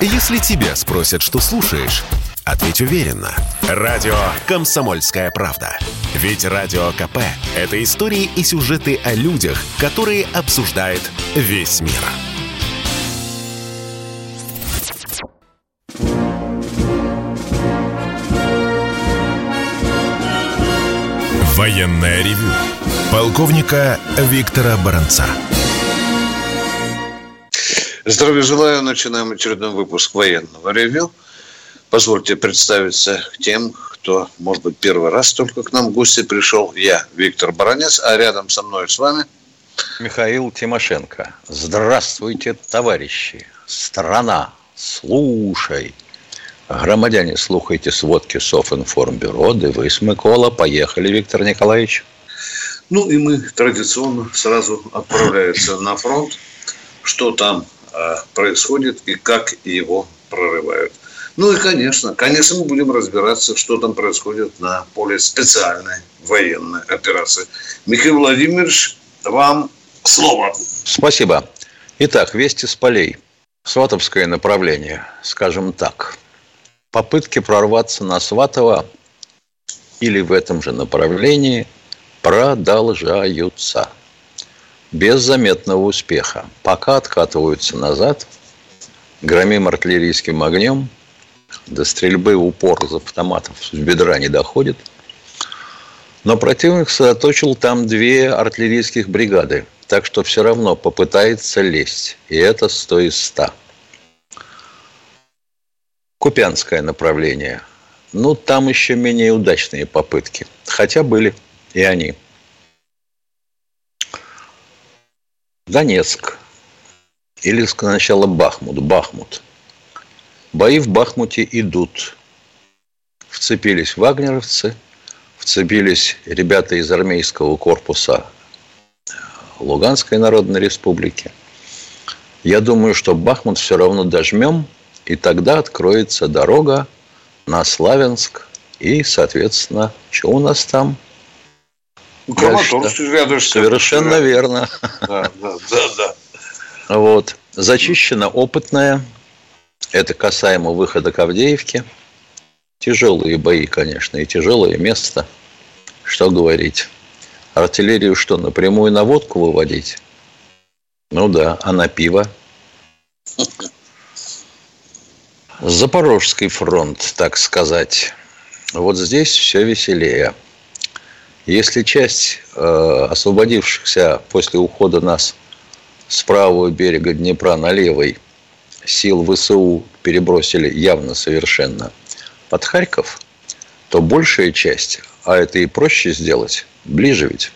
Если тебя спросят, что слушаешь, ответь уверенно. Радио «Комсомольская правда». Ведь Радио КП – это истории и сюжеты о людях, которые обсуждает весь мир. Военное ревю полковника Виктора Баранца. Здравия желаю. Начинаем очередной выпуск военного ревю. Позвольте представиться тем, кто, может быть, первый раз только к нам в гости пришел. Я, Виктор Баранец, а рядом со мной с вами... Михаил Тимошенко. Здравствуйте, товарищи. Страна, слушай. Громадяне, слухайте сводки Софинформбюро. Дивись, Микола. Поехали, Виктор Николаевич. Ну и мы традиционно сразу отправляемся на фронт. Что там происходит и как его прорывают. Ну и, конечно, конечно, мы будем разбираться, что там происходит на поле специальной военной операции. Михаил Владимирович, вам слово. Спасибо. Итак, вести с полей. Сватовское направление, скажем так. Попытки прорваться на Сватово или в этом же направлении продолжаются. Без заметного успеха. Пока откатываются назад, громим артиллерийским огнем, до стрельбы упор из автоматов с бедра не доходит. Но противник сосредоточил там две артиллерийских бригады, так что все равно попытается лезть. И это 100 из 100. Купянское направление. Ну, там еще менее удачные попытки. Хотя были и они. Донецк. Или сначала Бахмут. Бахмут. Бои в Бахмуте идут. Вцепились вагнеровцы, вцепились ребята из армейского корпуса Луганской Народной Республики. Я думаю, что Бахмут все равно дожмем, и тогда откроется дорога на Славянск и, соответственно, что у нас там? Ну, Краматорск рядышком. Совершенно верно. Да, да, да, да. Вот. Зачищена опытная это касаемо выхода к Авдеевке. Тяжелые бои, конечно, и тяжелое место. Что говорить? Артиллерию что, напрямую на водку выводить? Ну да, а на пиво? Запорожский фронт, так сказать. Вот здесь все веселее. Если часть э, освободившихся после ухода нас с правого берега Днепра на левый сил ВСУ перебросили явно совершенно под Харьков, то большая часть, а это и проще сделать, ближе ведь,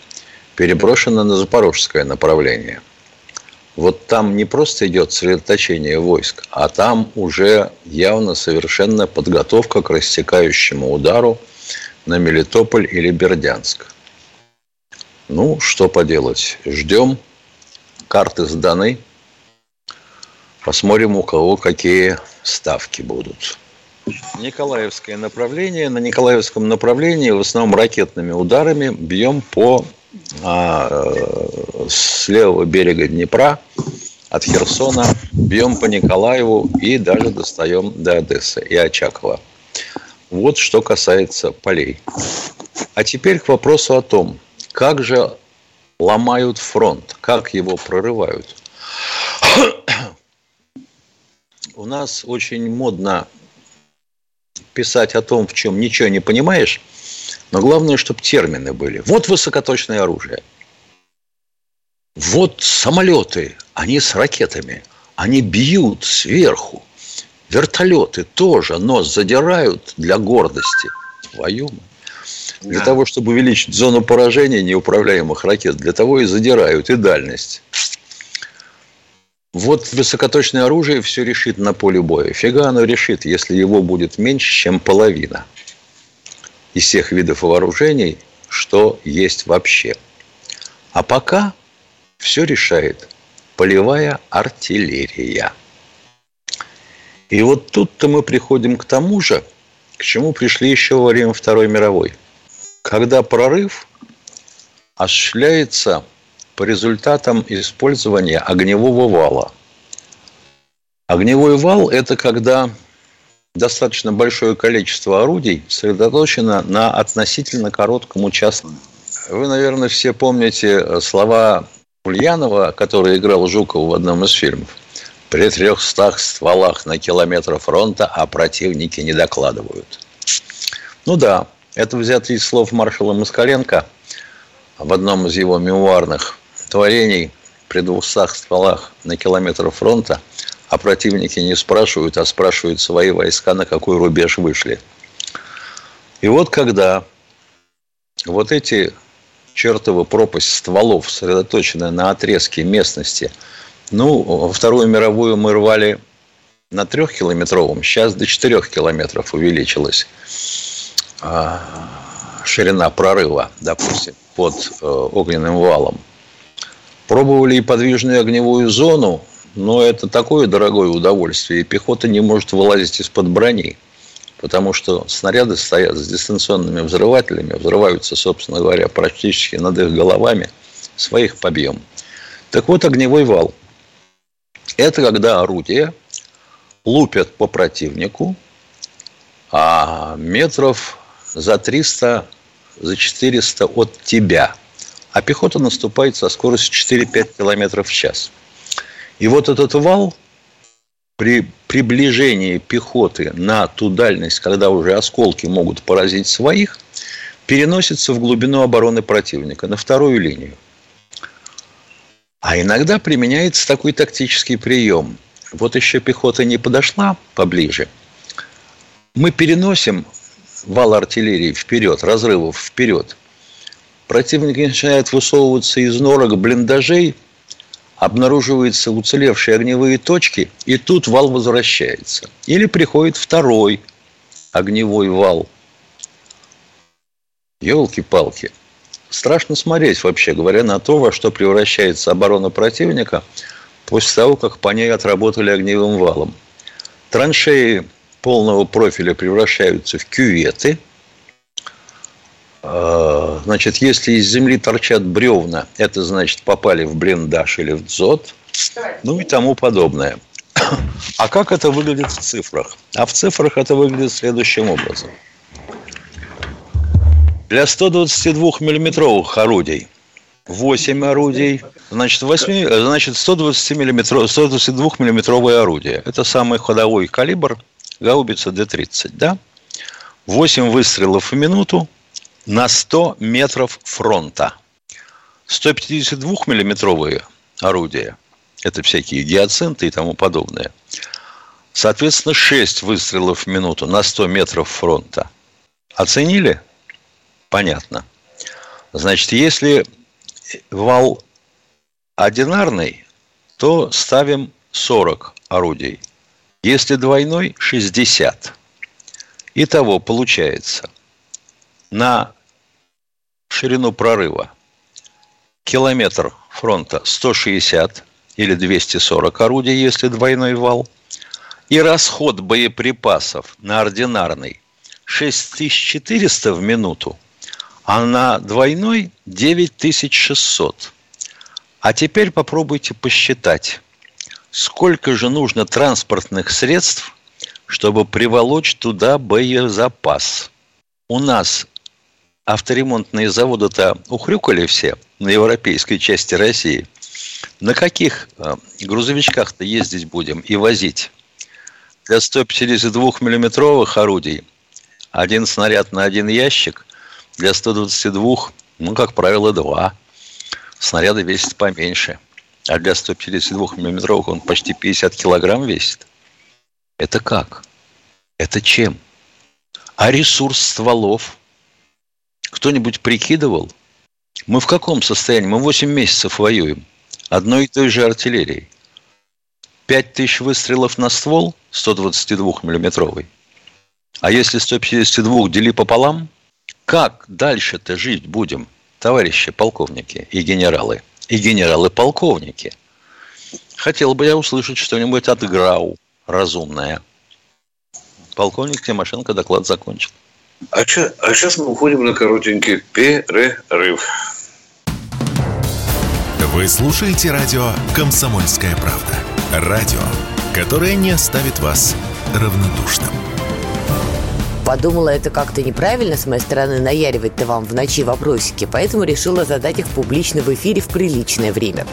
переброшена на запорожское направление. Вот там не просто идет сосредоточение войск, а там уже явно совершенно подготовка к рассекающему удару на Мелитополь или Бердянск. Ну, что поделать, ждем, карты сданы – Посмотрим, у кого какие ставки будут. Николаевское направление. На Николаевском направлении в основном ракетными ударами бьем по а, с левого берега Днепра от Херсона, бьем по Николаеву и даже достаем до Одессы и Очакова. Вот что касается полей. А теперь к вопросу о том, как же ломают фронт, как его прорывают у нас очень модно писать о том, в чем ничего не понимаешь, но главное, чтобы термины были. Вот высокоточное оружие. Вот самолеты, они с ракетами, они бьют сверху. Вертолеты тоже нос задирают для гордости. Твою Для да. того, чтобы увеличить зону поражения неуправляемых ракет, для того и задирают и дальность. Вот высокоточное оружие все решит на поле боя. Фига оно решит, если его будет меньше, чем половина из всех видов вооружений, что есть вообще. А пока все решает полевая артиллерия. И вот тут-то мы приходим к тому же, к чему пришли еще во время Второй мировой. Когда прорыв осуществляется по результатам использования огневого вала. Огневой вал – это когда достаточно большое количество орудий сосредоточено на относительно коротком участке. Вы, наверное, все помните слова Ульянова, который играл Жукова в одном из фильмов. При трехстах стволах на километр фронта, а противники не докладывают. Ну да, это взято из слов маршала Москаленко в одном из его мемуарных творений при двухстах стволах на километр фронта, а противники не спрашивают, а спрашивают свои войска, на какой рубеж вышли. И вот когда вот эти чертова пропасть стволов, сосредоточенная на отрезке местности – ну, Вторую мировую мы рвали на трехкилометровом, сейчас до четырех километров увеличилась а, ширина прорыва, допустим, под э, огненным валом. Пробовали и подвижную огневую зону, но это такое дорогое удовольствие, и пехота не может вылазить из-под брони, потому что снаряды стоят с дистанционными взрывателями, взрываются, собственно говоря, практически над их головами, своих побьем. Так вот, огневой вал – это когда орудия лупят по противнику, а метров за 300, за 400 от тебя. А пехота наступает со скоростью 4-5 км в час. И вот этот вал при приближении пехоты на ту дальность, когда уже осколки могут поразить своих, переносится в глубину обороны противника, на вторую линию. А иногда применяется такой тактический прием. Вот еще пехота не подошла поближе. Мы переносим вал артиллерии вперед, разрывов вперед. Противник начинает высовываться из норок блиндажей, обнаруживаются уцелевшие огневые точки, и тут вал возвращается. Или приходит второй огневой вал. Елки-палки страшно смотреть, вообще говоря, на то, во что превращается оборона противника после того, как по ней отработали огневым валом. Траншеи полного профиля превращаются в кюветы. А, значит, если из земли торчат бревна, это значит попали в блиндаж или в дзот, ну и тому подобное. А как это выглядит в цифрах? А в цифрах это выглядит следующим образом – для 122-миллиметровых орудий 8 орудий, значит, 8, значит 120 миллиметров, 122 миллиметровое орудие. Это самый ходовой калибр гаубица Д-30, да? 8 выстрелов в минуту на 100 метров фронта. 152 миллиметровые орудия, это всякие гиацинты и тому подобное. Соответственно, 6 выстрелов в минуту на 100 метров фронта. Оценили? Понятно. Значит, если вал одинарный, то ставим 40 орудий. Если двойной – 60. Итого получается на ширину прорыва километр фронта 160 или 240 орудий, если двойной вал, и расход боеприпасов на ординарный 6400 в минуту – а на двойной 9600. А теперь попробуйте посчитать, сколько же нужно транспортных средств, чтобы приволочь туда боезапас. У нас авторемонтные заводы-то ухрюкали все на европейской части России. На каких э, грузовичках-то ездить будем и возить? Для 152 миллиметровых орудий один снаряд на один ящик для 122, ну, как правило, два. Снаряды весят поменьше. А для 152 миллиметровых он почти 50 килограмм весит. Это как? Это чем? А ресурс стволов? Кто-нибудь прикидывал? Мы в каком состоянии? Мы 8 месяцев воюем. Одной и той же артиллерией. 5 тысяч выстрелов на ствол 122 миллиметровый. А если 152 дели пополам – как дальше-то жить будем, товарищи полковники и генералы? И генералы-полковники. Хотел бы я услышать что-нибудь от ГРАУ разумное. Полковник Тимошенко доклад закончил. А, че, а сейчас мы уходим на коротенький перерыв. Вы слушаете радио «Комсомольская правда». Радио, которое не оставит вас равнодушным. Подумала, это как-то неправильно с моей стороны наяривать-то вам в ночи вопросики, поэтому решила задать их публично в эфире в приличное время.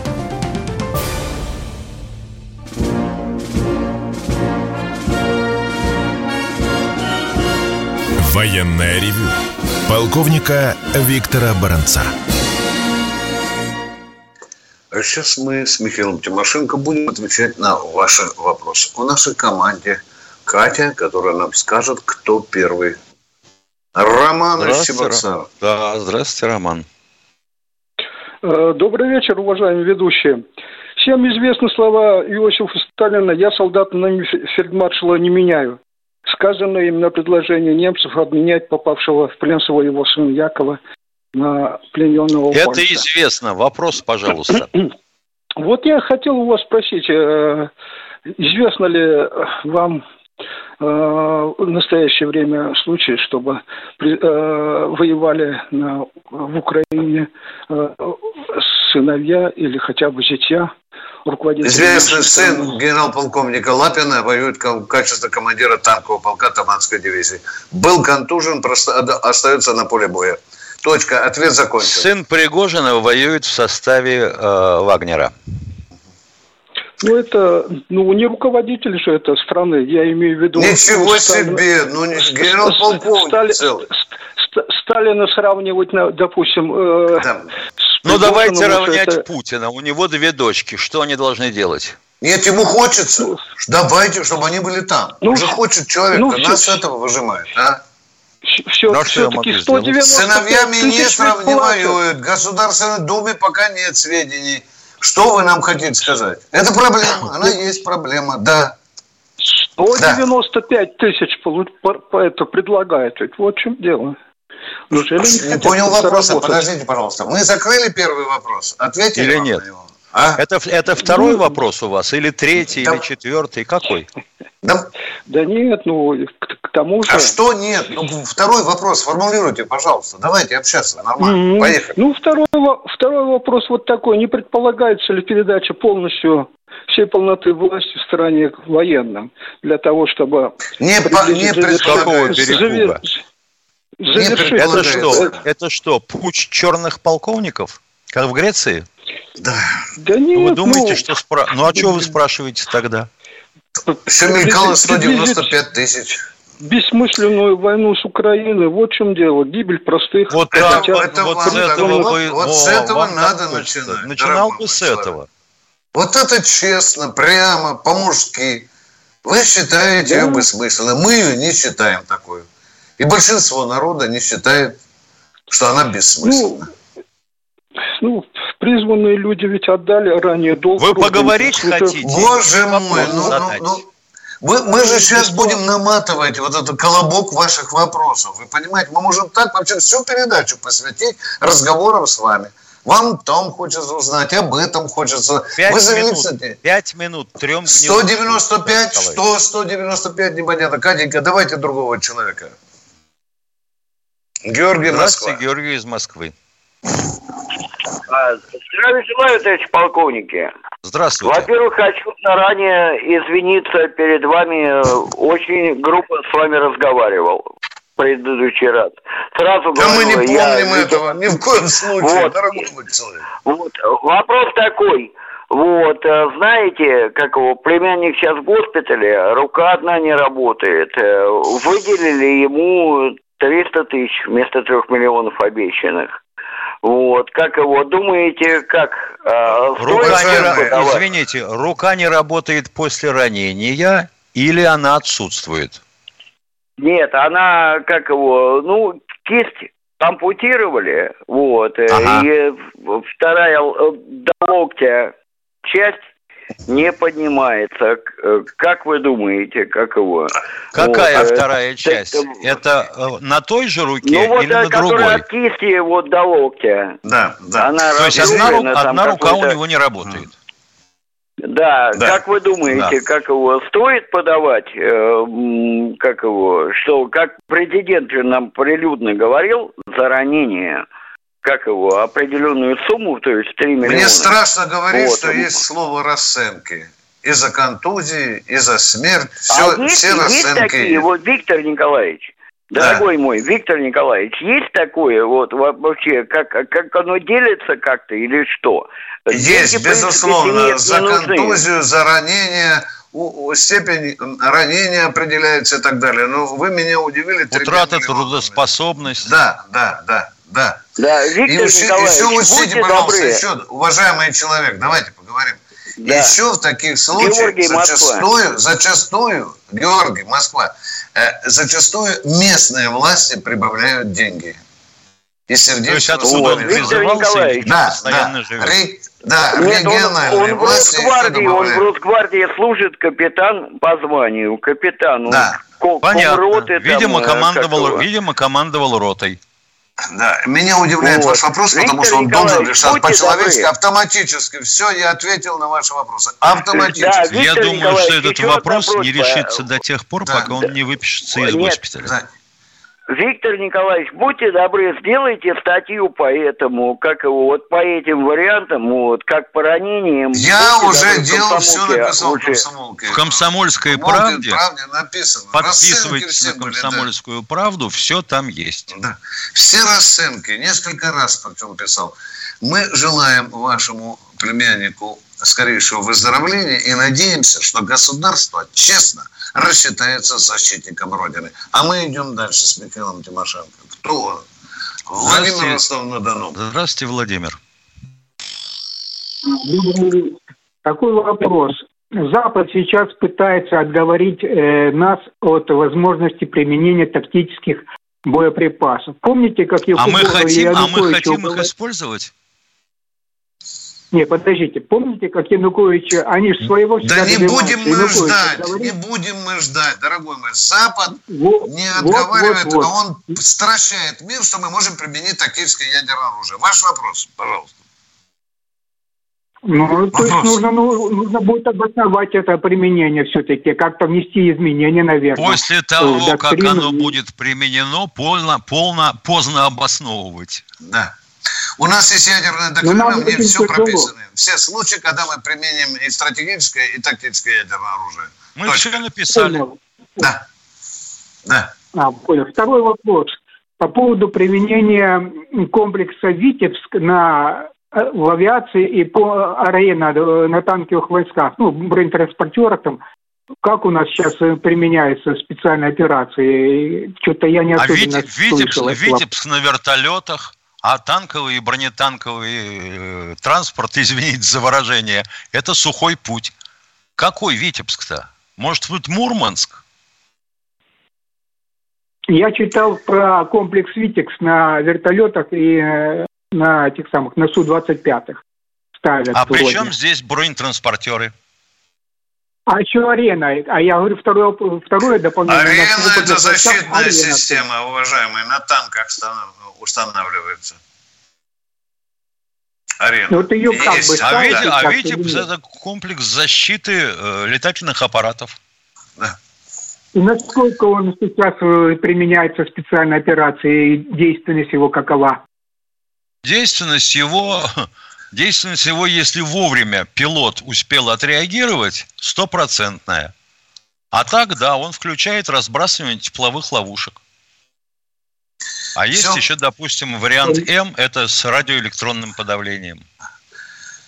Военная ревю. Полковника Виктора Баранца. А сейчас мы с Михаилом Тимошенко будем отвечать на ваши вопросы. У нашей команде Катя, которая нам скажет, кто первый. Роман из Чебоксара. Да, здравствуйте, Роман. Э, добрый вечер, уважаемые ведущие. Всем известны слова Иосифа Сталина «Я солдата на фельдмаршала не меняю». Сказанное им на предложение немцев обменять попавшего в плен своего сына Якова на плененного Это польца. известно. Вопрос, пожалуйста. Вот я хотел у вас спросить, э, известно ли вам в настоящее время случаи, чтобы э, воевали на, в Украине э, сыновья или хотя бы зятья руководителей Известный сын генерал-полковника Лапина воюет в качестве командира танкового полка Таманской дивизии. Был контужен, просто остается на поле боя. Точка. Ответ закончен. Сын Пригожина воюет в составе э, Вагнера. Ну, это, ну, не руководитель же этой страны, я имею в виду... Ничего Сталин- себе! Ну, не генерал-полковник Стали- целый. Ст- Сталина сравнивать, на, допустим... э, Да. с Ну, давайте равнять это- Путина. У него две дочки. Что они должны делать? Нет, ему хочется. Давайте, чтобы они были там. Ну, Он же хочет человека. ну, Нас всё- с этого выжимает, а? Все, Ну, а я все-таки могу 190 С сыновьями не воюют. В Государственной Думе пока нет сведений. Что вы нам хотите сказать? Это проблема. Она есть проблема, да. 195 тысяч полу- по- по- это предлагают. Ведь вот в чем дело. Неужели не Не хотят понял вопроса. Подождите, пожалуйста. Мы закрыли первый вопрос. Ответили Или нет? на него? А? Это, это второй вопрос у вас? Или третий, Да. или четвертый? Какой? Да, Да нет, ну, к, к тому же... а что нет? Ну, второй вопрос формулируйте, пожалуйста. Давайте общаться нормально. Мгм. Поехали. Ну, второй, второй вопрос вот такой. Не предполагается ли передача полностью всей полноты власти в стране военным для того, чтобы... Не, по- не предполагается. завершить- Это предполагается. что? Это что, путь черных полковников? Как в Греции? Да. Да нет, Вы думаете, ну, что... Спра... Ну, а что вы спрашиваете тогда? Все мелькало приблизить- 195 тысяч. бессмысленную войну с Украиной. Вот в чем дело. Гибель простых. Вот, Это- так, вот- это вот вам с этого вы... вот О, с этого вам надо начинать, Начинал бы с этого. Вот это честно, прямо, по-мужски. Вы считаете ее Да. бессмысленной. Мы ее не считаем такой. И большинство народа не считает, что она бессмысленна. Ну, призванные люди ведь отдали ранее долг. Вы поговорить Это- хотите? Боже мой, ну, ну, ну, мы, мы же сейчас будем наматывать вот этот колобок ваших вопросов. Вы понимаете, мы можем так вообще всю передачу посвятить разговорам с вами. Вам там хочется узнать, об этом хочется. Пять Вы минут, зависите. пять минут, трем 195, что 195, непонятно. Катенька, давайте другого человека. Георгий Москва. Здравствуйте, Георгий из Москвы. А, Здравия желаю, товарищ полковники. Здравствуйте. Во-первых, хочу заранее извиниться перед вами. Очень грубо с вами разговаривал в предыдущий раз. Сразу Да мы не говорю, помним я этого, ни в коем случае, Вот. дорогой мой человек. Вот, вопрос такой. Вот, э, знаете, как его, племянник сейчас в госпитале, рука одна не работает. Э, Выделили ему 300 тысяч вместо трех миллионов обещанных. Вот, как его, думаете, как? э, Рука не, Уважаемые, ра- подавать? извините, рука не работает после ранения или она отсутствует? Нет, она, как его, ну, кисть ампутировали, вот, э, Ага. и вторая э, до локтя часть не поднимается. К- э, Как вы думаете, как его? Какая Вот, э, вторая часть? э, Это э, на той же руке Ну вот, или э, на другой? от кисти вот до локтя. Да, да. Она То есть одна, ру- одна рука у него не работает. Да, Да. как вы думаете, как его стоит подавать, э, как его, что, как президент же нам прилюдно говорил за ранение, как его, определенную сумму, то есть 3 миллиона. Мне страшно говорить, Вот. что есть слово расценки. и за контузии, и за смерть. Все, а есть, все есть такие, вот Виктор Николаевич, Дорогой да. мой Виктор Николаевич, есть такое вот вообще, как, как оно делится как-то или что? Есть, Деньги, безусловно, нет, за контузию, за ранение, степень ранения определяется и так далее. Но вы меня удивили. Утрата трудоспособности. Да, да, да, да. Да, Виктор и, Николаевич, еще учтите, пожалуйста, добры. еще, уважаемый человек, давайте поговорим. Да. Еще в таких случаях Георгий, зачастую, Москва. зачастую, Георгий, Москва, э, зачастую местные власти прибавляют деньги. И сердечно... То есть отсюда он призывался? Да, да. Ре, да, Нет, он, он в Росгвардии, он в Росгвардии служит капитан по званию, капитан. Да. Понятно. Видимо, там, командовал, видимо, командовал ротой. Да, меня удивляет вот. ваш вопрос, Виктор потому что он должен решать по-человечески, автоматически. Все, я ответил на ваши вопросы. Автоматически. Да, я думаю, что этот вопрос, вопрос не решится до тех пор, да, пока да. он не выпишется из Нет, госпиталя. Да. Виктор Николаевич, будьте добры, сделайте статью по этому, как его, вот по этим вариантам, вот, как по ранениям. Я уже добры, делал, все написал уже. в «Комсомольской правде», правде написано. Подписывайтесь на «Комсомольскую были, да. правду», все там есть. Да. Все расценки, несколько раз причем писал. Мы желаем вашему племяннику скорейшего выздоровления и надеемся, что государство честно – рассчитается защитником Родины. А мы идем дальше с Михаилом Тимошенко. Кто он? Владимир Ростов-на-Дону. Здравствуйте, Владимир. Такой вопрос. Запад сейчас пытается отговорить э, нас от возможности применения тактических боеприпасов. Помните, как я А мы хотим, а мы хотим их использовать? Не, подождите, помните, как Янукович, они же своего Да не будем мы Янукович ждать, говорит... не будем мы ждать, дорогой мой. Запад вот, не отговаривает, вот, вот, а он стращает мир, что мы можем применить тактическое ядерное оружие. Ваш вопрос, пожалуйста. Ну, Вопрос. то есть нужно, ну, нужно будет обосновать это применение все-таки, как-то внести изменения, наверное. После того, как оно будет применено, полно, полно, поздно обосновывать. Да. У нас есть ядерная доктрина, ну, мне все прописано. Все случаи, когда мы применим и стратегическое, и тактическое ядерное оружие. Мы Точка. все написали. Да. Да. А, понял. Второй вопрос. По поводу применения комплекса «Витебск» на э, в авиации и по арена на танковых войсках, ну, бронетранспортерах там, как у нас сейчас применяются специальные операции? Что-то я не а особенно Витебск, слышал. Витебск на вертолетах, а танковый и бронетанковый э, транспорт, извините за выражение, это сухой путь. Какой Витебск-то? Может быть, Мурманск? Я читал про комплекс Витекс на вертолетах и э, на этих самых, на Су-25 ставят. А при чем здесь бронетранспортеры? А еще арена. А я говорю, второе, второе дополнение. Арена – это защитная арена. система, уважаемые, на танках устанавливается. Арена. Вот ее как бы а ведь, а ведь это комплекс защиты э, летательных аппаратов. Да. И насколько он сейчас э, применяется в специальной операции и действенность его какова? Действенность его Действенность его, если вовремя пилот успел отреагировать, стопроцентная. А так, да, он включает разбрасывание тепловых ловушек. А Все. есть еще, допустим, вариант М, это с радиоэлектронным подавлением.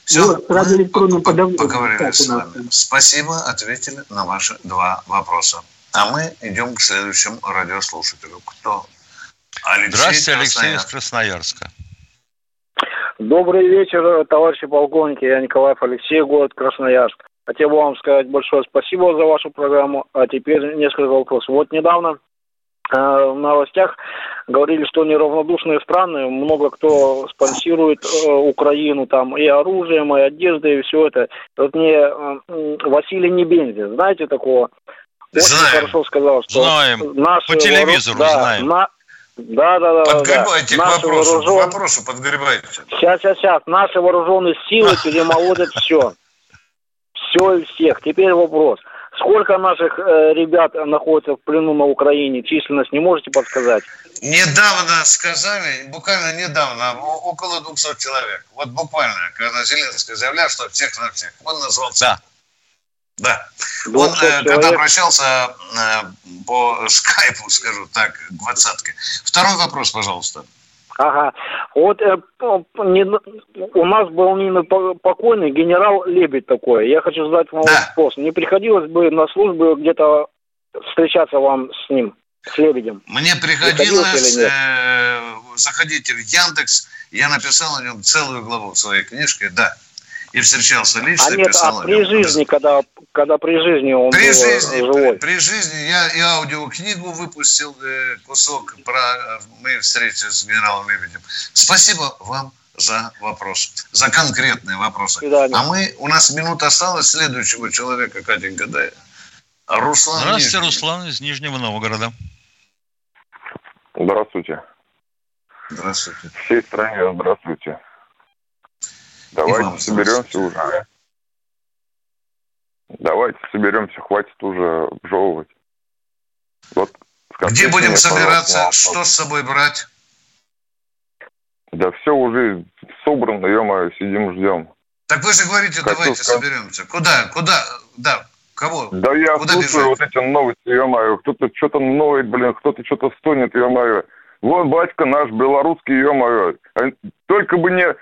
Все, вот, с радиоэлектронным подавлением. Поговорили с вами. Спасибо, ответили на ваши два вопроса. А мы идем к следующему радиослушателю. Кто? Алексей Здравствуйте, Алексей из Красноярска. Добрый вечер, товарищи полковники. Я Николаев Алексей, город Красноярск. Хотел бы вам сказать большое спасибо за вашу программу. А теперь несколько вопросов. Вот недавно в новостях говорили, что неравнодушные страны, много кто спонсирует э, Украину там и оружием, и одеждой, и все это. Вот мне э, Василий Небензи, знаете такого? Очень знаем. хорошо сказал, что знаем. Наши По телевизору ворот, да, знаем. На, да, да, да. Подгребайте да. к вопросу, вооружен... к вопросу подгребайте. Сейчас, сейчас, сейчас. Наши вооруженные силы перемолотят все. Все и всех. Теперь вопрос. Сколько наших э, ребят находится в плену на Украине? Численность не можете подсказать? Недавно сказали, буквально недавно, около 200 человек. Вот буквально, когда Зеленский заявлял, что всех на всех. Он назвал Да. Да. Он э, когда обращался э, по скайпу, скажу так, к двадцатке. Второй вопрос, пожалуйста. Ага. Вот э, не, у нас был ныне покойный генерал Лебедь такой. Я хочу задать вам да. вопрос. Не приходилось бы на службу где-то встречаться вам с ним, с Лебедем? Мне приходилось, приходилось э, заходите в Яндекс, я написал о нем целую главу в своей книжке, да. И встречался лично, а нет, писал а при жизни, когда, когда при жизни он при был жизни, живой? При, при жизни я и аудиокнигу выпустил, э, кусок про э, мои встречи с генералом Лебедем. Спасибо вам за вопрос, за конкретные вопросы. А мы, у нас минута осталась следующего человека, Катенька, да. Руслан Здравствуйте, Нижний. Руслан из Нижнего Новгорода. Здравствуйте. Здравствуйте. Всей стране здравствуйте. Давайте соберемся уже. Давайте соберемся, хватит уже обжевывать. Вот Где будем собираться? Что с собой брать? Да все уже собрано, ё сидим, ждем. Так вы же говорите, Хочу давайте сказать... соберемся. Куда? Куда? Да, кого? Да я Куда слушаю бежать? вот эти новости, ё Кто-то что-то ноет, блин, кто-то что-то стонет, ё Вон батька наш белорусский, ё Только бы не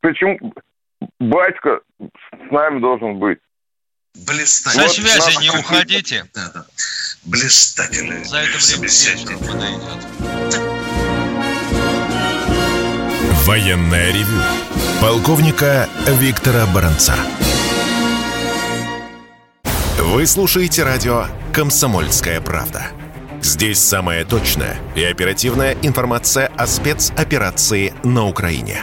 Почему батька с нами должен быть? Блистательный. Со связи не уходите. Да, да. Блистательный. За это время подойдет. Военная ревю. Полковника Виктора Баранца. Вы слушаете радио «Комсомольская правда». Здесь самая точная и оперативная информация о спецоперации на Украине.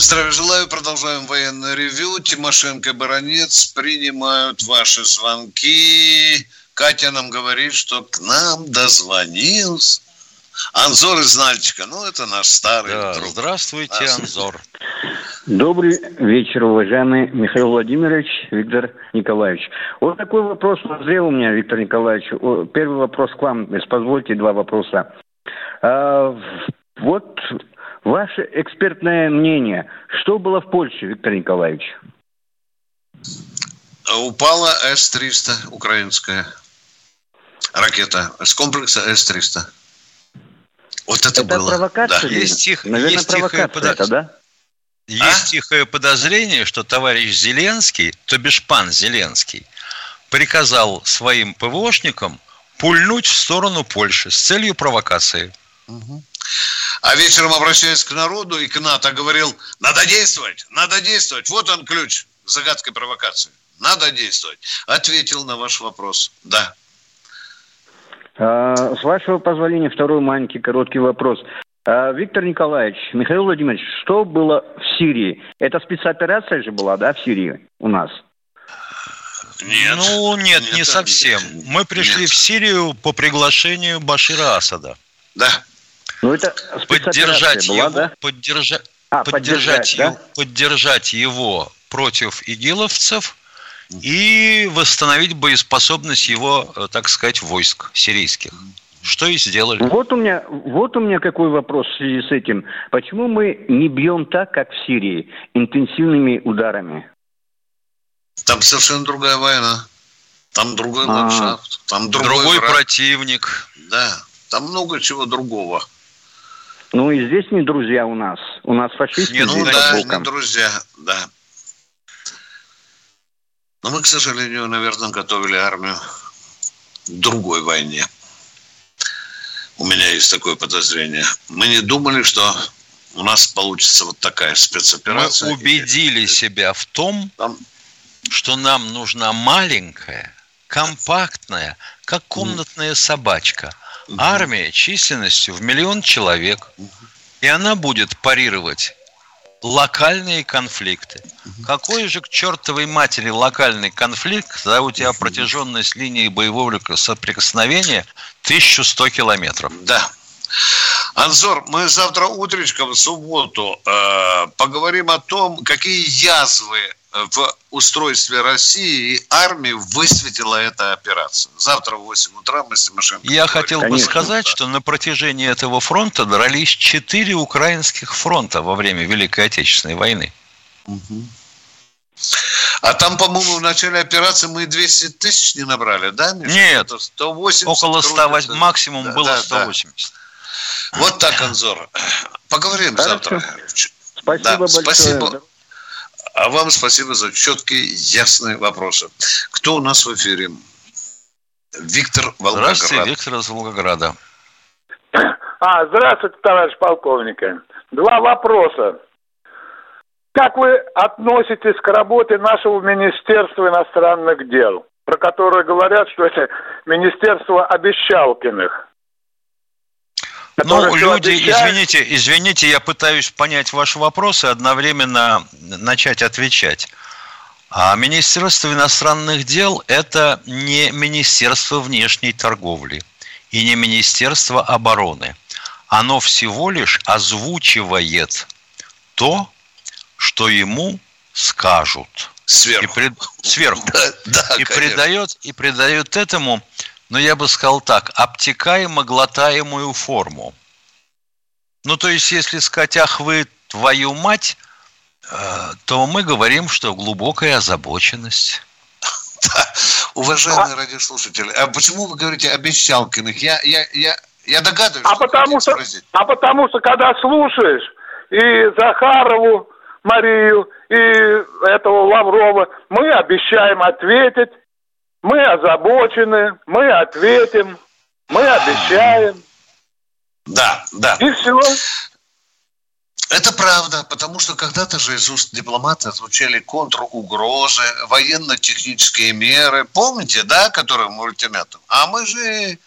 Здравия желаю. Продолжаем военное ревю. Тимошенко и Баранец принимают ваши звонки. Катя нам говорит, что к нам дозвонился Анзор из Нальчика. Ну, это наш старый да, друг. Здравствуйте, наш... Анзор. Добрый вечер, уважаемый Михаил Владимирович, Виктор Николаевич. Вот такой вопрос назрел у меня, Виктор Николаевич. Первый вопрос к вам, если позвольте, два вопроса. А, вот Ваше экспертное мнение. Что было в Польше, Виктор Николаевич? Упала С-300 украинская ракета с комплекса С-300. Вот это, это было. провокация? Да. Есть, их, Наверное, есть провокация тихое это, да? Есть а? тихое подозрение, что товарищ Зеленский, то бишь пан Зеленский, приказал своим ПВОшникам пульнуть в сторону Польши с целью провокации. Угу. А вечером, обращаясь к народу и к НАТО, говорил, надо действовать, надо действовать. Вот он ключ загадкой провокации. Надо действовать. Ответил на ваш вопрос. Да. А, с вашего позволения, второй маленький короткий вопрос. А, Виктор Николаевич, Михаил Владимирович, что было в Сирии? Это спецоперация же была, да, в Сирии у нас? Нет. Ну, нет, нет не совсем. Мы пришли нет. в Сирию по приглашению Башира Асада. Да. Ну, это поддержать была, его, да? поддержа, а, поддержать, поддержать, его, да? поддержать его против игиловцев и восстановить боеспособность его, э, так сказать, войск сирийских. Что и сделали. Вот у меня, вот у меня какой вопрос в связи с этим. Почему мы не бьем так, как в Сирии, интенсивными ударами? Там совершенно другая война. Там другой а. ландшафт. Там другой, другой противник. Да, там много чего другого. Ну и здесь не друзья у нас. У нас фашисты. Не, ну да, не друзья, да. Но мы, к сожалению, наверное, готовили армию к другой войне. У меня есть такое подозрение. Мы не думали, что у нас получится вот такая спецоперация. Мы убедили себя в том, Там... что нам нужна маленькая, компактная, как комнатная собачка – армия численностью в миллион человек, и она будет парировать локальные конфликты. Какой же к чертовой матери локальный конфликт, когда у тебя протяженность линии боевого соприкосновения 1100 километров? Да. Анзор, мы завтра утречком в субботу э, поговорим о том, какие язвы в устройстве России и армии высветила эта операция. Завтра в 8 утра мы с Тимошенко Я поговорим. хотел Конечно, бы сказать, да. что на протяжении этого фронта дрались четыре украинских фронта во время Великой Отечественной войны. Угу. А там, по-моему, в начале операции мы 200 тысяч не набрали, да? Миша? Нет, 180 около 108, максимум да, было да, 180. Да. Вот так, Анзор. Поговорим Хорошо. завтра. Спасибо да, большое. Спасибо. А вам спасибо за четкие, ясные вопросы. Кто у нас в эфире? Виктор Волгоград. Здравствуйте, Виктор из Волгограда. А, здравствуйте, товарищ полковник. Два вопроса. Как вы относитесь к работе нашего Министерства иностранных дел, про которое говорят, что это Министерство Обещалкиных? Ну, люди, обещает... извините, извините, я пытаюсь понять ваш вопрос и одновременно начать отвечать. А Министерство иностранных дел – это не Министерство внешней торговли и не Министерство обороны. Оно всего лишь озвучивает то, что ему скажут. Сверху. И пред... Сверху. Да, да, и, придает, и придает этому ну, я бы сказал так, обтекаемо глотаемую форму. Ну, то есть, если сказать, ах вы, твою мать, э, то мы говорим, что глубокая озабоченность. Да, уважаемые а... радиослушатели, а почему вы говорите обещалкиных? Я, я, я, я догадываюсь, а потому что, спросить. А потому что, когда слушаешь и Захарову Марию, и этого Лаврова, мы обещаем ответить, мы озабочены, мы ответим, мы обещаем. Да, да. И все. Это правда, потому что когда-то же из уст дипломата звучали контругрозы, военно-технические меры. Помните, да, которые мы ультиматум? А мы же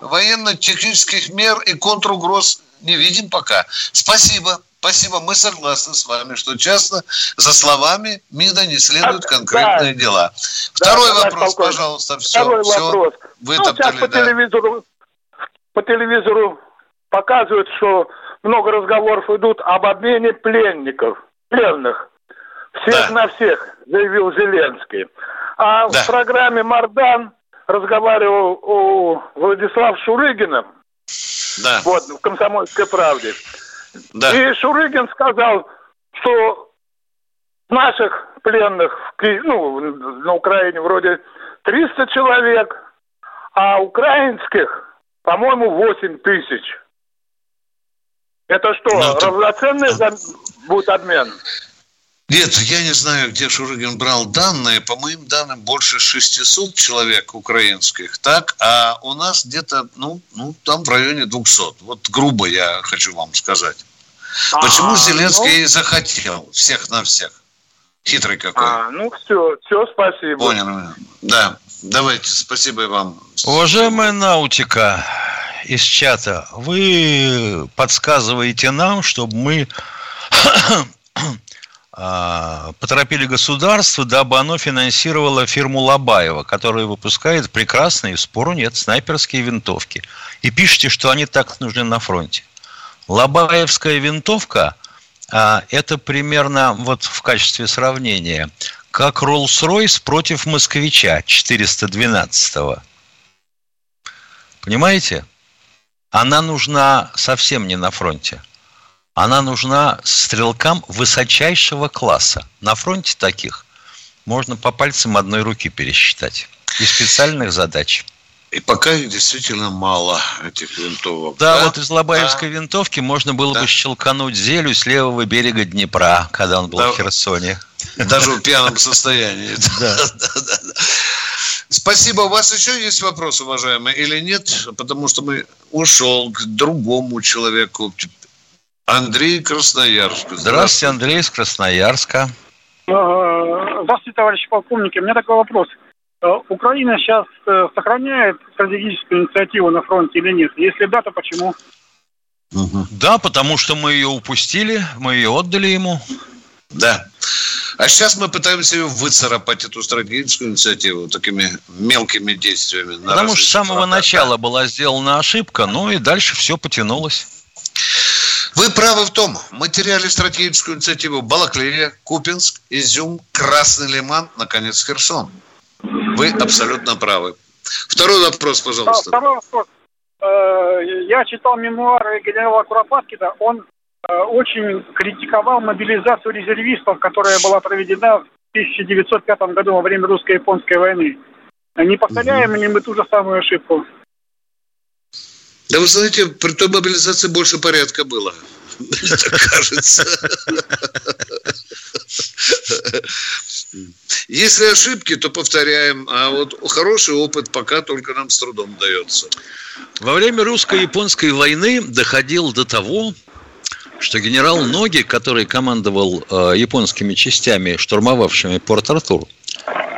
военно-технических мер и контругроз не видим пока. Спасибо. Спасибо, мы согласны с вами, что часто за словами МИДа не следуют конкретные да. дела. Второй да, вопрос, полковник. пожалуйста, все. Второй все вопрос. ну, сейчас по да. телевизору, по телевизору показывают, что много разговоров идут об обмене пленников, пленных. Всех да. на всех, заявил Зеленский. А да. в программе «Мардан» разговаривал у Владислав Шурыгина, да. вот, в «Комсомольской правде». Да. И Шурыгин сказал, что наших пленных ну, на Украине вроде 300 человек, а украинских, по-моему, 8 тысяч. Это что, ну, равноценный будет обмен? Нет, я не знаю, где Шурыгин брал данные. По моим данным, больше 600 человек украинских, так? А у нас где-то, ну, ну там в районе 200. Вот грубо я хочу вам сказать. А, Почему Зеленский ну... захотел всех на всех? Хитрый какой. А, ну все, все, спасибо. Понял. Да, давайте, спасибо и вам. Уважаемая Наутика из чата, вы подсказываете нам, чтобы мы поторопили государство, дабы оно финансировало фирму Лобаева, которая выпускает прекрасные, спору нет, снайперские винтовки. И пишите, что они так нужны на фронте. Лобаевская винтовка а, это примерно вот в качестве сравнения, как Роллс-Ройс против москвича 412-го. Понимаете? Она нужна совсем не на фронте она нужна стрелкам высочайшего класса. На фронте таких можно по пальцам одной руки пересчитать. И специальных задач. И пока их действительно мало, этих винтовок. Да, да? вот из Лобаевской да. винтовки можно было да. бы щелкануть зелю с левого берега Днепра, когда он был да. в Херсоне. Даже в пьяном состоянии. Да. Спасибо. У вас еще есть вопрос, уважаемый, или нет? Потому что мы ушел к другому человеку. Андрей Красноярск. Здравствуйте, Андрей из Красноярска. Здравствуйте, товарищи полковники. У меня такой вопрос. Э, Украина сейчас э, сохраняет стратегическую инициативу на фронте или нет? Если да, то почему? Угу. Да, потому что мы ее упустили, мы ее отдали ему. Да. А сейчас мы пытаемся ее выцарапать, эту стратегическую инициативу, такими мелкими действиями. Потому что с самого начала была сделана ошибка, ну и дальше все потянулось. Вы правы в том, мы теряли стратегическую инициативу Балаклея, Купинск, Изюм, Красный Лиман, наконец, Херсон. Вы абсолютно правы. Второй вопрос, пожалуйста. Второй вопрос. Э, я читал мемуары генерала Куропаткина. Он э, очень критиковал мобилизацию резервистов, которая была проведена в 1905 году во время русско-японской войны. Не повторяем ли мы ту же самую ошибку? Да вы знаете, при той мобилизации больше порядка было. Мне так кажется. Если ошибки, то повторяем. А вот хороший опыт пока только нам с трудом дается. Во время русско-японской войны доходил до того, что генерал Ноги, который командовал э, японскими частями, штурмовавшими Порт-Артур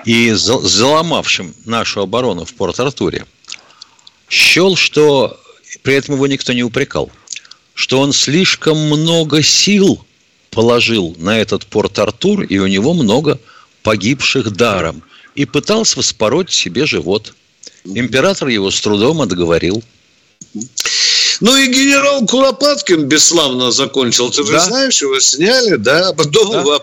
и заломавшим нашу оборону в Порт-Артуре, счел, что при этом его никто не упрекал, что он слишком много сил положил на этот Порт-Артур, и у него много погибших даром, и пытался воспороть себе живот. Император его с трудом отговорил. Ну и генерал Куропаткин бесславно закончил. Ты же да. знаешь, его сняли, да? Потом да. его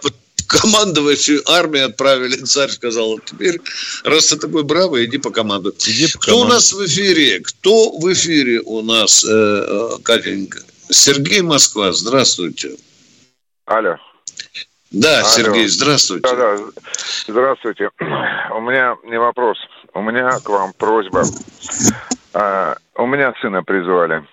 командующую армией отправили. Царь сказал, теперь, раз ты такой бравый, иди по команду. Иди по Кто у нас в эфире? Кто в эфире у нас, э, Катенька? Сергей Москва, здравствуйте. Алло. Да, Алло. Сергей, здравствуйте. Да, да, здравствуйте. У меня не вопрос, у меня к вам просьба. А, у меня сына призвали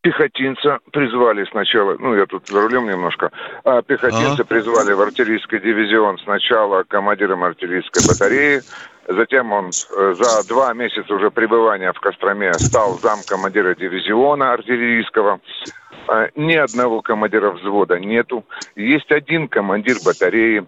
пехотинца призвали сначала, ну, я тут за рулем немножко, а пехотинца ага. призвали в артиллерийский дивизион сначала командиром артиллерийской батареи, затем он э, за два месяца уже пребывания в Костроме стал зам командира дивизиона артиллерийского. А, ни одного командира взвода нету. Есть один командир батареи,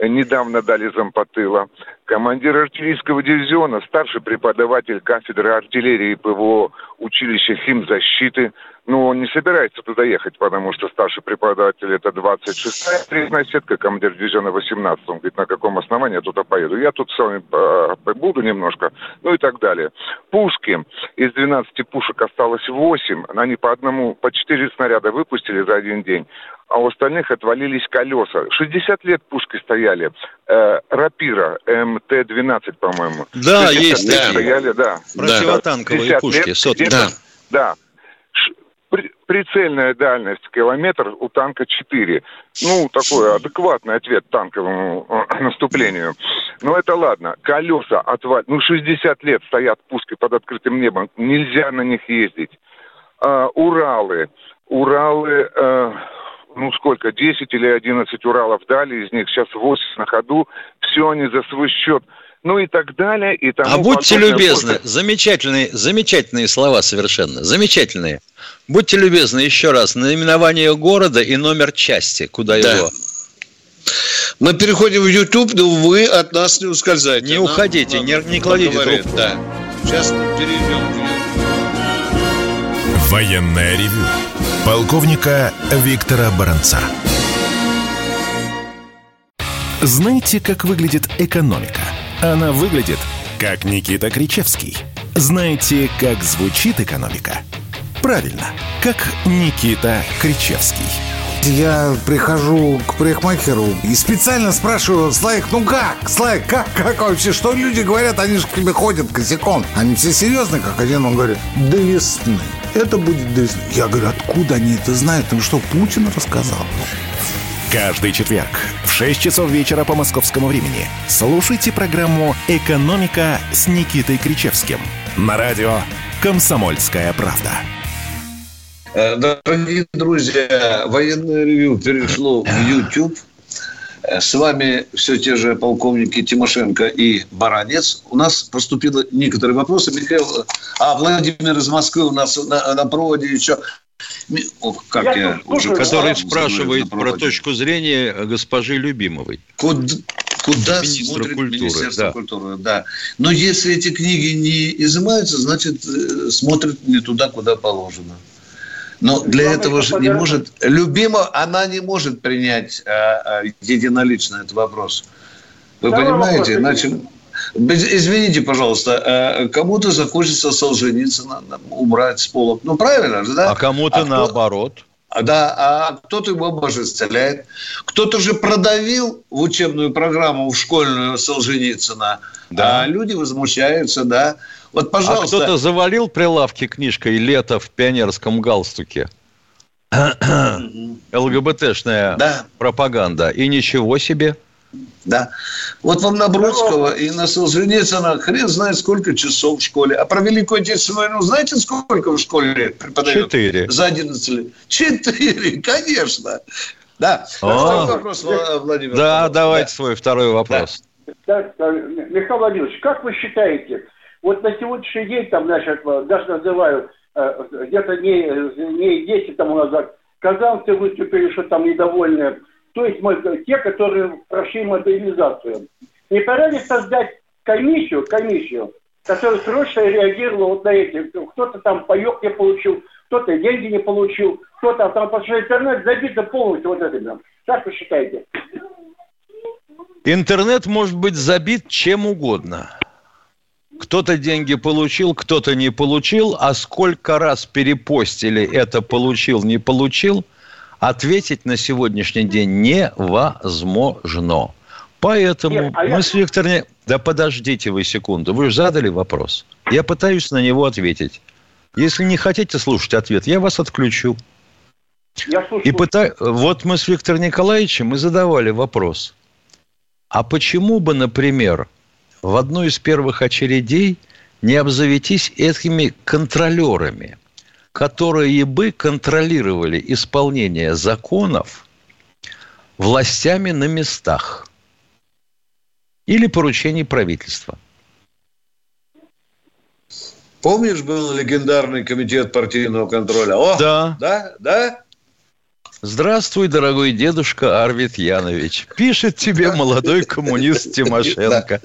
недавно дали зампотыла. Командир артиллерийского дивизиона, старший преподаватель кафедры артиллерии ПВО училища химзащиты, ну, он не собирается туда ехать, потому что старший преподаватель это 26-я стрельная сетка, командир дивизиона 18 Он говорит, на каком основании я туда поеду? Я тут с вами побуду э, немножко, ну и так далее. Пушки. Из 12 пушек осталось 8. Они по одному, по 4 снаряда выпустили за один день а у остальных отвалились колеса. 60 лет пушки стояли. Э, рапира МТ-12, по-моему. Да, есть такие. Стояли, да. Противотанковые пушки. Лет, да. да прицельная дальность километр у танка 4. Ну, такой адекватный ответ танковому э, наступлению. Но это ладно. Колеса отвалят. Ну, 60 лет стоят пушки под открытым небом. Нельзя на них ездить. А, Уралы. Уралы... А, ну сколько, 10 или 11 Уралов дали, из них сейчас 8 на ходу, все они за свой счет ну и так далее. И тому а будьте любезны, после... замечательные, замечательные слова совершенно, замечательные. Будьте любезны еще раз, наименование города и номер части, куда да. его... Мы переходим в YouTube, но вы от нас не ускользайте. Не Нам, уходите, не, не кладите трубку. Да. Сейчас перейдем в YouTube. Военная ревю. Полковника Виктора Баранца. Знаете, как выглядит экономика? Она выглядит, как Никита Кричевский. Знаете, как звучит экономика? Правильно, как Никита Кричевский. Я прихожу к парикмахеру и специально спрашиваю, Слайк, ну как? Слайк, как, как вообще? Что люди говорят? Они же к тебе ходят косяком. Они все серьезные, как один. Он говорит, до весны. Это будет весны. Я говорю, откуда они это знают? Им что, Путин рассказал? Каждый четверг в 6 часов вечера по московскому времени слушайте программу «Экономика» с Никитой Кричевским на радио «Комсомольская правда». Э, дорогие друзья, военное ревю перешло в YouTube. Э, с вами все те же полковники Тимошенко и Баранец. У нас поступило некоторые вопросы. Михаил, а Владимир из Москвы у нас на, на проводе еще. Ох, как я, я уже который спрашивает про точку зрения госпожи Любимовой. Куда, куда Министра смотрит культуры, Министерство да. культуры, да. Но если эти книги не изымаются, значит, э, смотрят не туда, куда положено. Но для этого же не может... Любима, она не может принять а, а, единолично этот вопрос. Вы Второй понимаете? Вопрос, Иначе... Извините, пожалуйста, а, кому-то захочется Солженицына убрать с пола. Ну, правильно же, да? А кому-то а наоборот. Кто... Да, а кто-то его обожествляет. Кто-то же продавил в учебную программу в школьную Солженицына, да. а люди возмущаются, да. Вот, пожалуйста. А кто-то завалил прилавки книжкой «Лето в пионерском галстуке». ЛГБТшная да. пропаганда. И ничего себе. Да. Вот вам на Бродского и на Солженицына хрен знает сколько часов в школе. А про Великую Отечественную войну знаете, сколько в школе преподают? Четыре. За 11 лет. Четыре, конечно. Да. Второй вопрос, Владимир. Да, давайте да. свой второй вопрос. Да. Так, Михаил Владимирович, как вы считаете, вот на сегодняшний день, там, значит, даже называю, э, где-то не, не 10 тому назад, казанцы выступили, что там недовольны то есть мы, те, которые прошли мобилизацию. Не пора ли создать комиссию, комиссию, которая срочно реагировала вот на эти, кто-то там паек не получил, кто-то деньги не получил, кто-то там, потому что интернет забит полностью вот этим. Как вы считаете? Интернет может быть забит чем угодно. Кто-то деньги получил, кто-то не получил, а сколько раз перепостили это получил, не получил, ответить на сегодняшний день невозможно. Поэтому Нет, а мы я... с Виктором... Да подождите вы секунду, вы же задали вопрос. Я пытаюсь на него ответить. Если не хотите слушать ответ, я вас отключу. Я И пыта... Вот мы с Виктором Николаевичем мы задавали вопрос. А почему бы, например, в одной из первых очередей не обзавестись этими контролерами – которые бы контролировали исполнение законов властями на местах или поручений правительства. Помнишь, был легендарный комитет партийного контроля? О, да. Да? Да? Здравствуй, дорогой дедушка Арвид Янович. Пишет тебе молодой коммунист Тимошенко.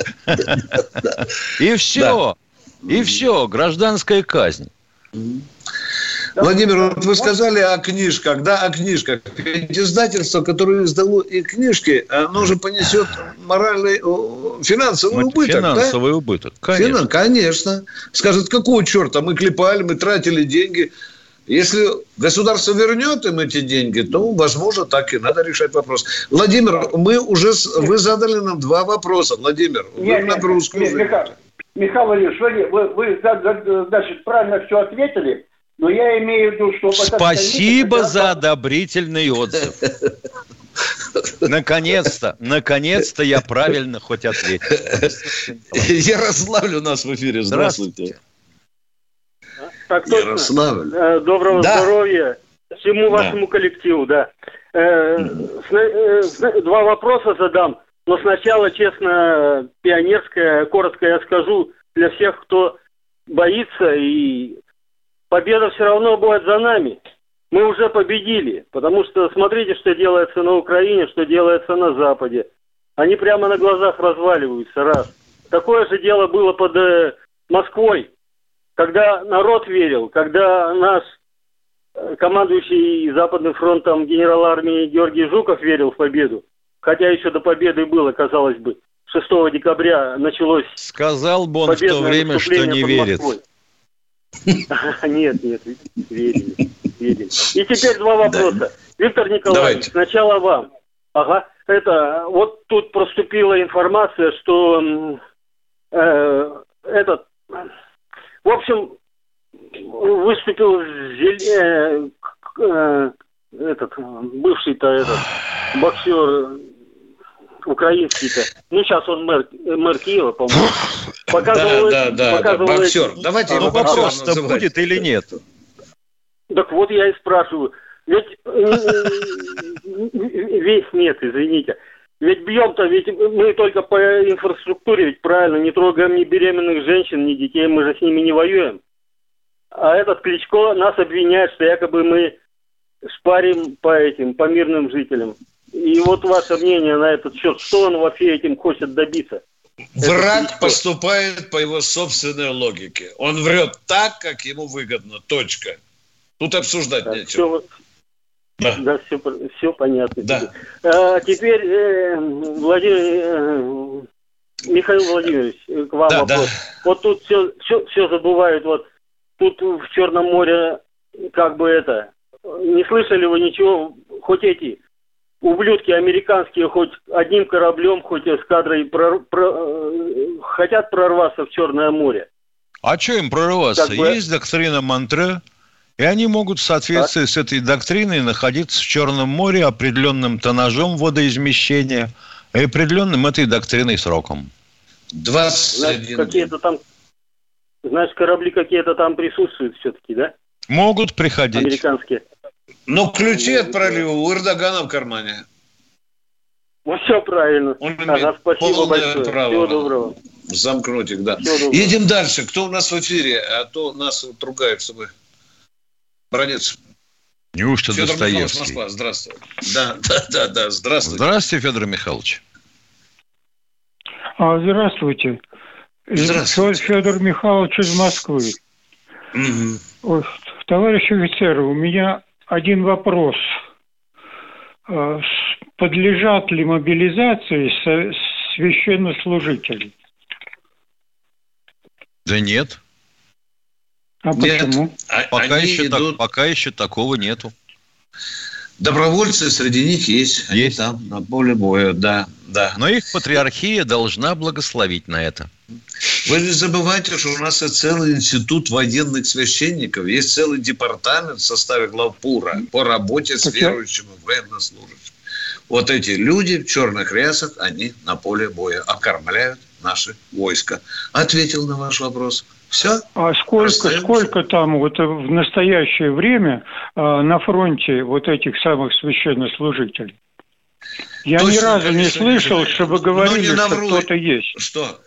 И все. И все. Гражданская казнь. Владимир, вот вы сказали о книжках, да, о книжках. Ведь издательство, которое издало и книжки, оно же понесет моральный, финансовый убыток. Финансовый да? убыток, конечно. Финан, конечно. Скажет, какого черта мы клепали, мы тратили деньги. Если государство вернет им эти деньги, то, возможно, так и надо решать вопрос. Владимир, мы уже, вы задали нам два вопроса. Владимир, нет, вы нагрузку. Нет, Михаил, Михаил Владимирович, вы, вы, вы, значит, правильно все ответили. Но я имею в виду, что... Спасибо за одобрительный отзыв. Наконец-то, наконец-то я правильно хоть ответил. Ярославль у нас в эфире. Здравствуйте. Так точно. Ярославль. Э, доброго да. здоровья всему да. вашему коллективу, да. Э, э, два вопроса задам, но сначала, честно, пионерское, коротко я скажу для всех, кто боится и победа все равно будет за нами. Мы уже победили, потому что смотрите, что делается на Украине, что делается на Западе. Они прямо на глазах разваливаются, раз. Такое же дело было под э, Москвой, когда народ верил, когда наш э, командующий Западным фронтом генерал армии Георгий Жуков верил в победу. Хотя еще до победы было, казалось бы. 6 декабря началось... Сказал бы он в то время, что не верит. Москвой. Нет, нет, верили, верили. И теперь два вопроса. Виктор Николаевич, сначала вам. Ага, это, вот тут проступила информация, что э, этот, в общем, выступил зеле, э, этот, бывший-то этот, боксер украинский-то. Ну, сейчас он мэр, мэр Киева, по-моему. Показывал, да, да, показывал да, боксер. Давайте его вопрос-то будет или нет? Так вот я и спрашиваю. Ведь, э, весь нет, извините. Ведь бьем-то, ведь мы только по инфраструктуре, ведь правильно, не трогаем ни беременных женщин, ни детей, мы же с ними не воюем. А этот Кличко нас обвиняет, что якобы мы шпарим по этим, по мирным жителям. И вот ваше мнение на этот счет, что он вообще этим хочет добиться? Враг поступает по его собственной логике. Он врет так, как ему выгодно. Точка. Тут обсуждать да, нечего. Все, да. да, все, все понятно. Да. А, теперь, э, Владимир, э, Михаил Владимирович, к вам да, вопрос. Да. Вот тут все, все, все забывают, вот тут в Черном море, как бы это, не слышали вы ничего, хоть эти ублюдки американские хоть одним кораблем, хоть эскадрой прор, про, э, хотят прорваться в Черное море. А что им прорываться? Как бы... Есть доктрина Монтре, и они могут в соответствии так. с этой доктриной находиться в Черном море определенным тонажом водоизмещения и определенным этой докриной сроком. 21 какие-то там, значит, корабли какие-то там присутствуют все-таки, да? Могут приходить. Американские. Но ключи от пролива у Эрдогана в кармане. Ну, все правильно. Он ага, спасибо большое. Право Всего доброго. Замкнуть их, да. Едем дальше. Кто у нас в эфире? А то нас вот ругают, чтобы... Бронец. Неужто Федор Достоевский? Москва, здравствуй. Да, да, да, да, здравствуйте. Здравствуйте, Федор Михайлович. А, здравствуйте. Здравствуйте. Федор Михайлович из Москвы. Угу. Товарищ офицер, у меня один вопрос. А, подлежат ли мобилизации священнослужители? Да нет. А нет. почему? А, пока, еще идут... так, пока еще такого нету. Добровольцы среди них есть. Есть. Они там, на поле боя, да, да. Но их патриархия должна благословить на это. Вы не забывайте, что у нас и целый институт военных священников, есть целый департамент в составе главпура по работе с верующими военнослужащими. Вот эти люди в черных рясах, они на поле боя окормляют наши войска. Ответил на ваш вопрос. Все. А сколько, сколько там вот в настоящее время э, на фронте вот этих самых священнослужителей? Я Точно, ни разу не слышал, чтобы говорили, не что кто-то есть. Что?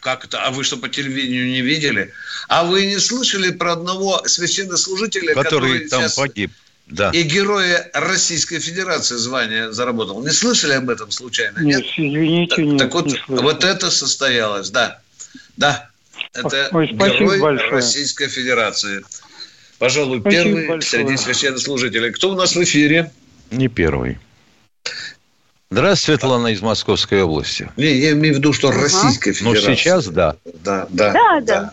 Как это? А вы что, по телевидению не видели? А вы не слышали про одного священнослужителя, который, который там сейчас... погиб? Да. И героя Российской Федерации звание заработал. Не слышали об этом случайно? Нет, нет? извините, так, нет. Так вот, не вот это состоялось, да. Да. Это Ой, герой большое. Российской Федерации. Пожалуй, спасибо первый большое. среди священнослужителей. Кто у нас в эфире? Не первый. Здравствуйте, Светлана из Московской области. Не, я имею в виду, что ага. Российская ну, Федерация. Ну, сейчас да. Да, да. Да, да.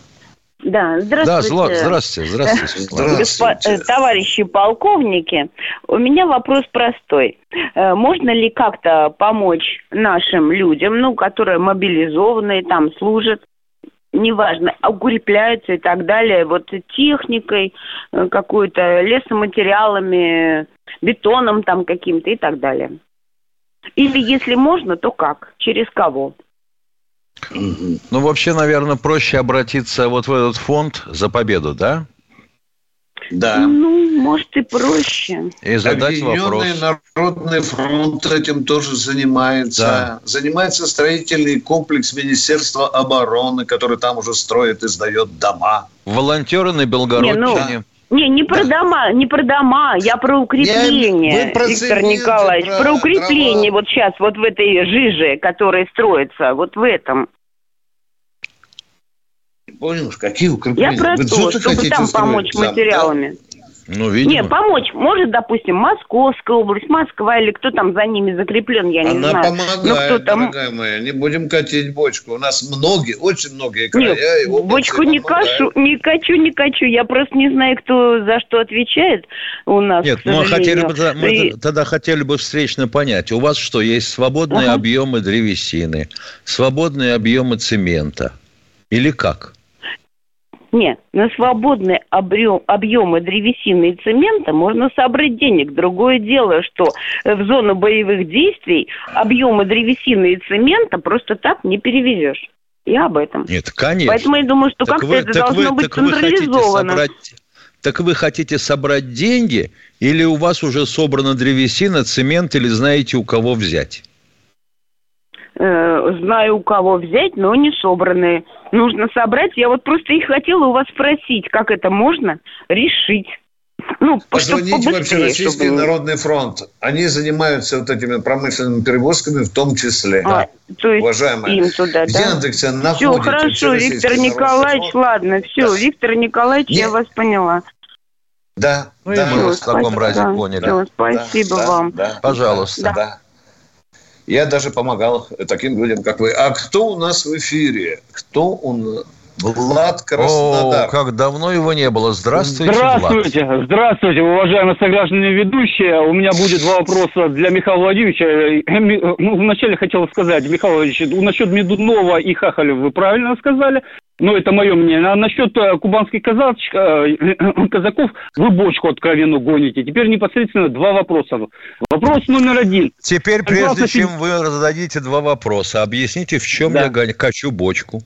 Да, здравствуйте. Да, здравствуйте, здравствуйте. здравствуйте. Э, товарищи полковники, у меня вопрос простой. Э, можно ли как-то помочь нашим людям, ну, которые мобилизованные, там служат, неважно, укрепляются и так далее, вот техникой э, какой-то, лесоматериалами, бетоном там каким-то и так далее? Или если можно, то как? Через кого? Ну, вообще, наверное, проще обратиться вот в этот фонд за победу, да? Да. Ну, может и проще. И задать Объединенный вопрос. Народный фронт этим тоже занимается. Да. Занимается строительный комплекс Министерства обороны, который там уже строит и сдает дома. Волонтеры на Белгородчине. Не, ну, не, не про дома, не про дома, я про укрепление, я, про Виктор Николаевич, про, про укрепление дрова. вот сейчас, вот в этой жиже, которая строится, вот в этом. Понял, какие укрепления? Я про Вы то, чтобы там помочь материалами. Да? Ну, видимо. Не, помочь может, допустим, Московская область, Москва или кто там за ними закреплен, я не Она знаю. Она помогает, ну, кто там... дорогая моя, не будем катить бочку. У нас многие, очень многие края. Нет, и бочку не кашу, не качу, не качу. Я просто не знаю, кто за что отвечает у нас, Нет, мы, хотели бы, мы и... тогда хотели бы встречно понять. У вас что, есть свободные ага. объемы древесины, свободные объемы цемента? Или как? Нет, на свободные объем, объемы древесины и цемента можно собрать денег. Другое дело, что в зону боевых действий объемы древесины и цемента просто так не перевезешь. Я об этом. Нет, конечно. Поэтому я думаю, что как-то это должно вы, быть централизовано. Собрать, так вы хотите собрать деньги или у вас уже собрана древесина, цемент или знаете у кого взять? Э, знаю, у кого взять, но не собранные. Нужно собрать. Я вот просто и хотела у вас спросить, как это можно решить. Ну, Позвоните вообще Российский чтобы... народный фронт. Они занимаются вот этими промышленными перевозками в том числе. А, то есть Уважаемые, им туда, да? в Яндексе Все, хорошо, Виктор Николаевич, ладно, все, да. Виктор Николаевич, Не... я вас поняла. Да, ну, да. мы вас в таком разе да, поняли. Все, спасибо да, вам. Да, Пожалуйста. Да. Я даже помогал таким людям, как вы. А кто у нас в эфире? Кто он? Влад Краснодар. О, как давно его не было. Здравствуйте, Здравствуйте, Влад. здравствуйте, уважаемые сограждане ведущие. У меня будет два вопроса для Михаила Владимировича. Э, ну, вначале хотел сказать, Михаил Владимирович, насчет Медунова и Хахалев вы правильно сказали. Ну, это мое мнение. А насчет э, кубанских казачек, э, казаков вы бочку откровенно гоните. Теперь непосредственно два вопроса. Вопрос номер один. Теперь, прежде чем вы зададите два вопроса, объясните, в чем да. я качу бочку.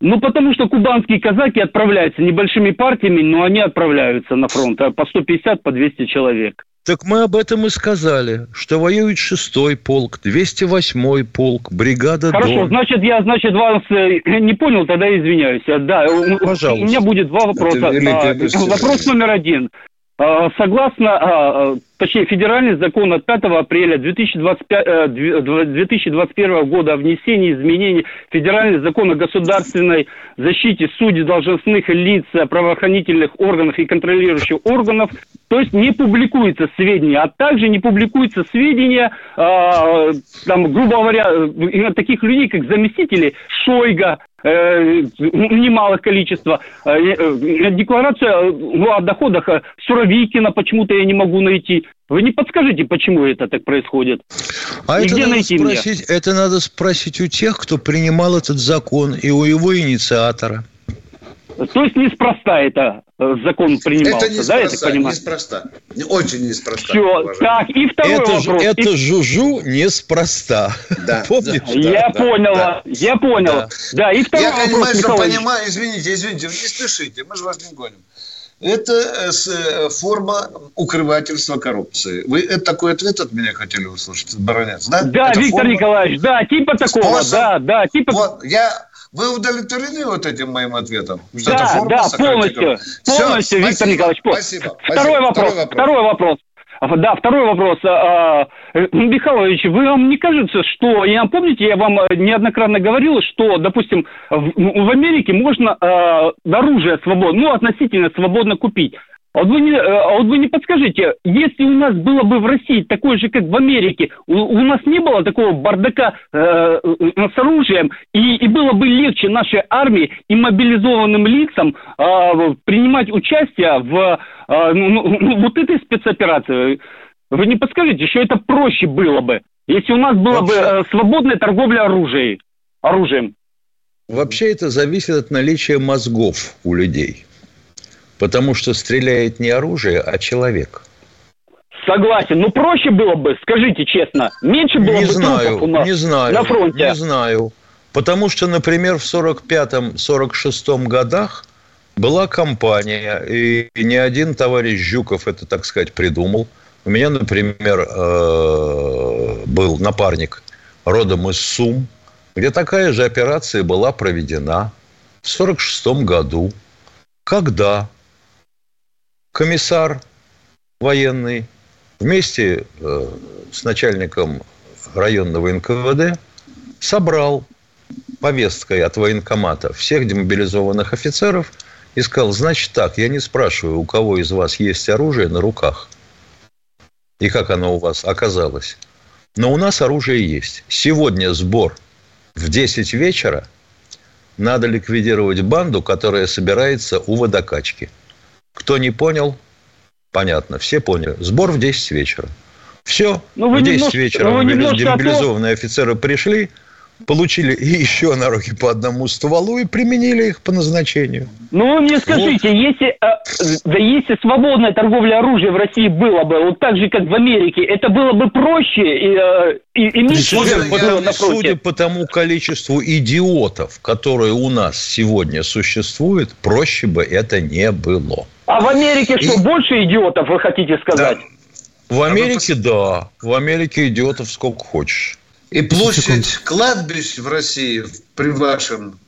Ну, потому что кубанские казаки отправляются небольшими партиями, но они отправляются на фронт а по 150, по 200 человек. Так мы об этом и сказали, что воюет шестой полк, 208-й полк, бригада Хорошо, Дон. значит, я, значит, вас э, не понял, тогда извиняюсь. Да, Пожалуйста. у меня будет два вопроса. А, вопрос номер один. А, согласно, а, а, точнее, федеральный закон от 5 апреля 2025, 2021 э, года о внесении изменений в федеральный закон о государственной защите судей, должностных лиц, правоохранительных органов и контролирующих органов, то есть не публикуются сведения, а также не публикуются сведения, там, грубо говоря, таких людей, как заместители Шойга, немалых количество. Э, э, декларация о доходах Суровикина почему-то я не могу найти. Вы не подскажите, почему это так происходит? А это надо, спросить, это надо спросить у тех, кто принимал этот закон, и у его инициатора. То есть неспроста это э, закон принимался, это неспроста, да, я так понимаю? Неспроста. Очень неспроста. Все, уважаемый. так, и второй это, вопрос. Это и... жужу неспроста. Да. Помнишь? Да, я да, понял, да. я понял. Да. да, и второй я вопрос, понимаю, что понимаю, извините, извините, вы не спешите, мы же вас не гоним. Это э, э, форма укрывательства коррупции. Вы это такой ответ от меня хотели услышать, баронец, да? Да, это Виктор форма... Николаевич, да, типа такого, Способ... да, да, типа... Вот, я вы удовлетворены вот этим моим ответом? Что да, да, полностью. Полностью, Все, Виктор спасибо, Николаевич. Спасибо. Второй, спасибо. Вопрос, второй вопрос. Второй вопрос. Да, второй вопрос. А, Михайлович, вы вам не кажется, что, я помните, я вам неоднократно говорил, что, допустим, в, в Америке можно а, оружие свободно, ну, относительно свободно купить. А вот, вы не, а вот вы не подскажите, если у нас было бы в России такое же, как в Америке, у, у нас не было такого бардака э, э, с оружием, и, и было бы легче нашей армии и мобилизованным лицам э, принимать участие в э, ну, вот этой спецоперации. Вы не подскажите, что это проще было бы, если у нас была Вообще... бы э, свободная торговля оружием? оружием? Вообще это зависит от наличия мозгов у людей. Потому что стреляет не оружие, а человек. Согласен. Ну, проще было бы, скажите честно. Меньше было не бы знаю, у нас не знаю, на фронте. Не знаю. Потому что, например, в 45-46 годах была кампания, и не один товарищ Жуков это, так сказать, придумал. У меня, например, э, был напарник родом из Сум, где такая же операция была проведена в 46 году, когда комиссар военный вместе э, с начальником районного НКВД собрал повесткой от военкомата всех демобилизованных офицеров и сказал, значит так, я не спрашиваю, у кого из вас есть оружие на руках и как оно у вас оказалось. Но у нас оружие есть. Сегодня сбор в 10 вечера. Надо ликвидировать банду, которая собирается у водокачки – кто не понял, понятно, все поняли. Сбор в 10 вечера. Все, ну, в 10 немножко, вечера ну, демобилизованные офицеры пришли, получили еще на руки по одному стволу и применили их по назначению. Ну, вы мне скажите, вот. если, э, да если свободная торговля оружием в России была бы, вот так же, как в Америке, это было бы проще и, э, и, и меньше судя, по, судя по тому количеству идиотов, которые у нас сегодня существуют, проще бы это не было. А в Америке что, и... больше идиотов, вы хотите сказать? Да. В Америке, да. В Америке идиотов сколько хочешь. И площадь кладбищ в России при вашем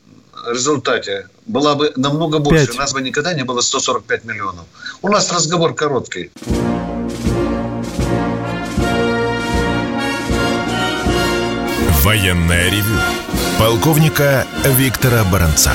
результате была бы намного больше. 5. У нас бы никогда не было 145 миллионов. У нас разговор короткий. Военная ревю. Полковника Виктора Баранца.